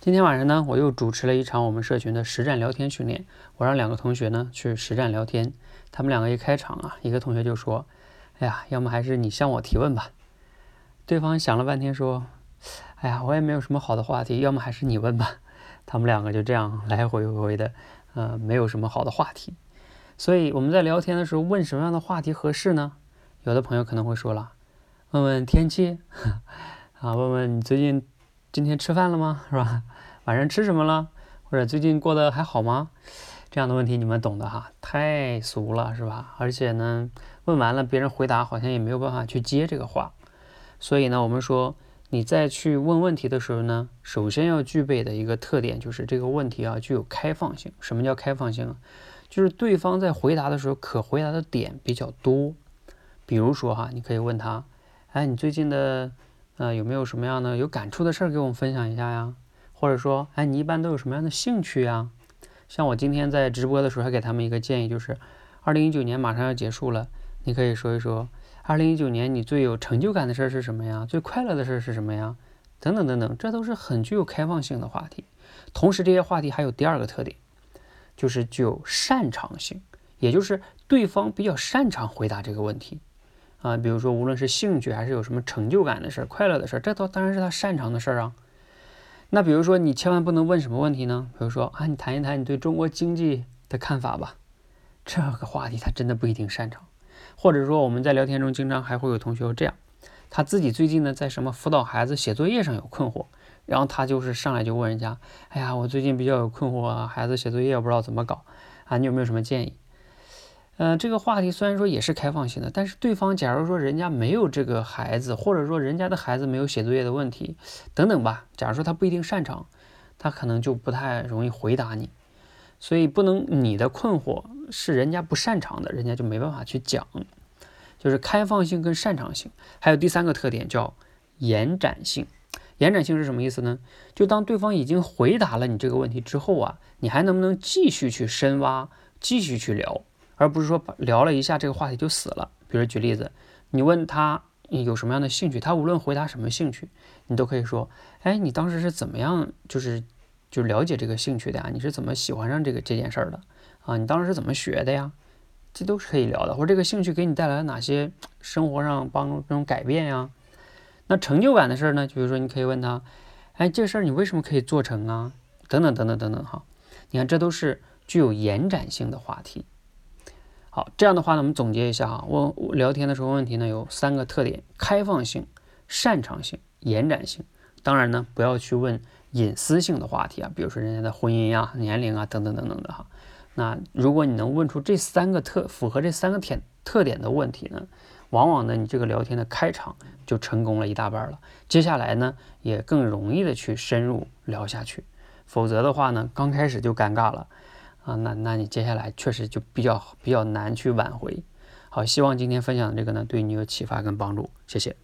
今天晚上呢，我又主持了一场我们社群的实战聊天训练。我让两个同学呢去实战聊天，他们两个一开场啊，一个同学就说：“哎呀，要么还是你向我提问吧。”对方想了半天说：“哎呀，我也没有什么好的话题，要么还是你问吧。”他们两个就这样来回回的，呃，没有什么好的话题。所以我们在聊天的时候问什么样的话题合适呢？有的朋友可能会说了，问问天气，啊，问问你最近。今天吃饭了吗？是吧？晚上吃什么了？或者最近过得还好吗？这样的问题你们懂的哈，太俗了，是吧？而且呢，问完了别人回答好像也没有办法去接这个话。所以呢，我们说你在去问问题的时候呢，首先要具备的一个特点就是这个问题啊具有开放性。什么叫开放性啊？就是对方在回答的时候可回答的点比较多。比如说哈，你可以问他，哎，你最近的。那有没有什么样的有感触的事儿给我们分享一下呀？或者说，哎，你一般都有什么样的兴趣呀？像我今天在直播的时候还给他们一个建议，就是二零一九年马上要结束了，你可以说一说二零一九年你最有成就感的事儿是什么呀？最快乐的事儿是什么呀？等等等等，这都是很具有开放性的话题。同时，这些话题还有第二个特点，就是具有擅长性，也就是对方比较擅长回答这个问题。啊，比如说，无论是兴趣还是有什么成就感的事儿、快乐的事儿，这都当然是他擅长的事儿啊。那比如说，你千万不能问什么问题呢？比如说啊，你谈一谈你对中国经济的看法吧。这个话题他真的不一定擅长。或者说，我们在聊天中经常还会有同学这样，他自己最近呢在什么辅导孩子写作业上有困惑，然后他就是上来就问人家，哎呀，我最近比较有困惑啊，孩子写作业不知道怎么搞啊，你有没有什么建议？嗯，这个话题虽然说也是开放性的，但是对方假如说人家没有这个孩子，或者说人家的孩子没有写作业的问题，等等吧。假如说他不一定擅长，他可能就不太容易回答你。所以不能你的困惑是人家不擅长的，人家就没办法去讲。就是开放性跟擅长性，还有第三个特点叫延展性。延展性是什么意思呢？就当对方已经回答了你这个问题之后啊，你还能不能继续去深挖，继续去聊？而不是说聊了一下这个话题就死了。比如举例子，你问他有什么样的兴趣，他无论回答什么兴趣，你都可以说：“哎，你当时是怎么样，就是就了解这个兴趣的呀？你是怎么喜欢上这个这件事儿的啊？你当时是怎么学的呀？这都是可以聊的。或者这个兴趣给你带来了哪些生活上帮助这种改变呀？那成就感的事儿呢？就比如说你可以问他：哎，这事儿你为什么可以做成啊？等等等等等等哈。你看，这都是具有延展性的话题。好，这样的话呢，我们总结一下哈，问聊天的时候问题呢有三个特点：开放性、擅长性、延展性。当然呢，不要去问隐私性的话题啊，比如说人家的婚姻呀、年龄啊等等等等的哈。那如果你能问出这三个特符合这三个点特点的问题呢，往往呢你这个聊天的开场就成功了一大半了。接下来呢也更容易的去深入聊下去，否则的话呢，刚开始就尴尬了。啊，那那你接下来确实就比较比较难去挽回。好，希望今天分享的这个呢，对你有启发跟帮助，谢谢。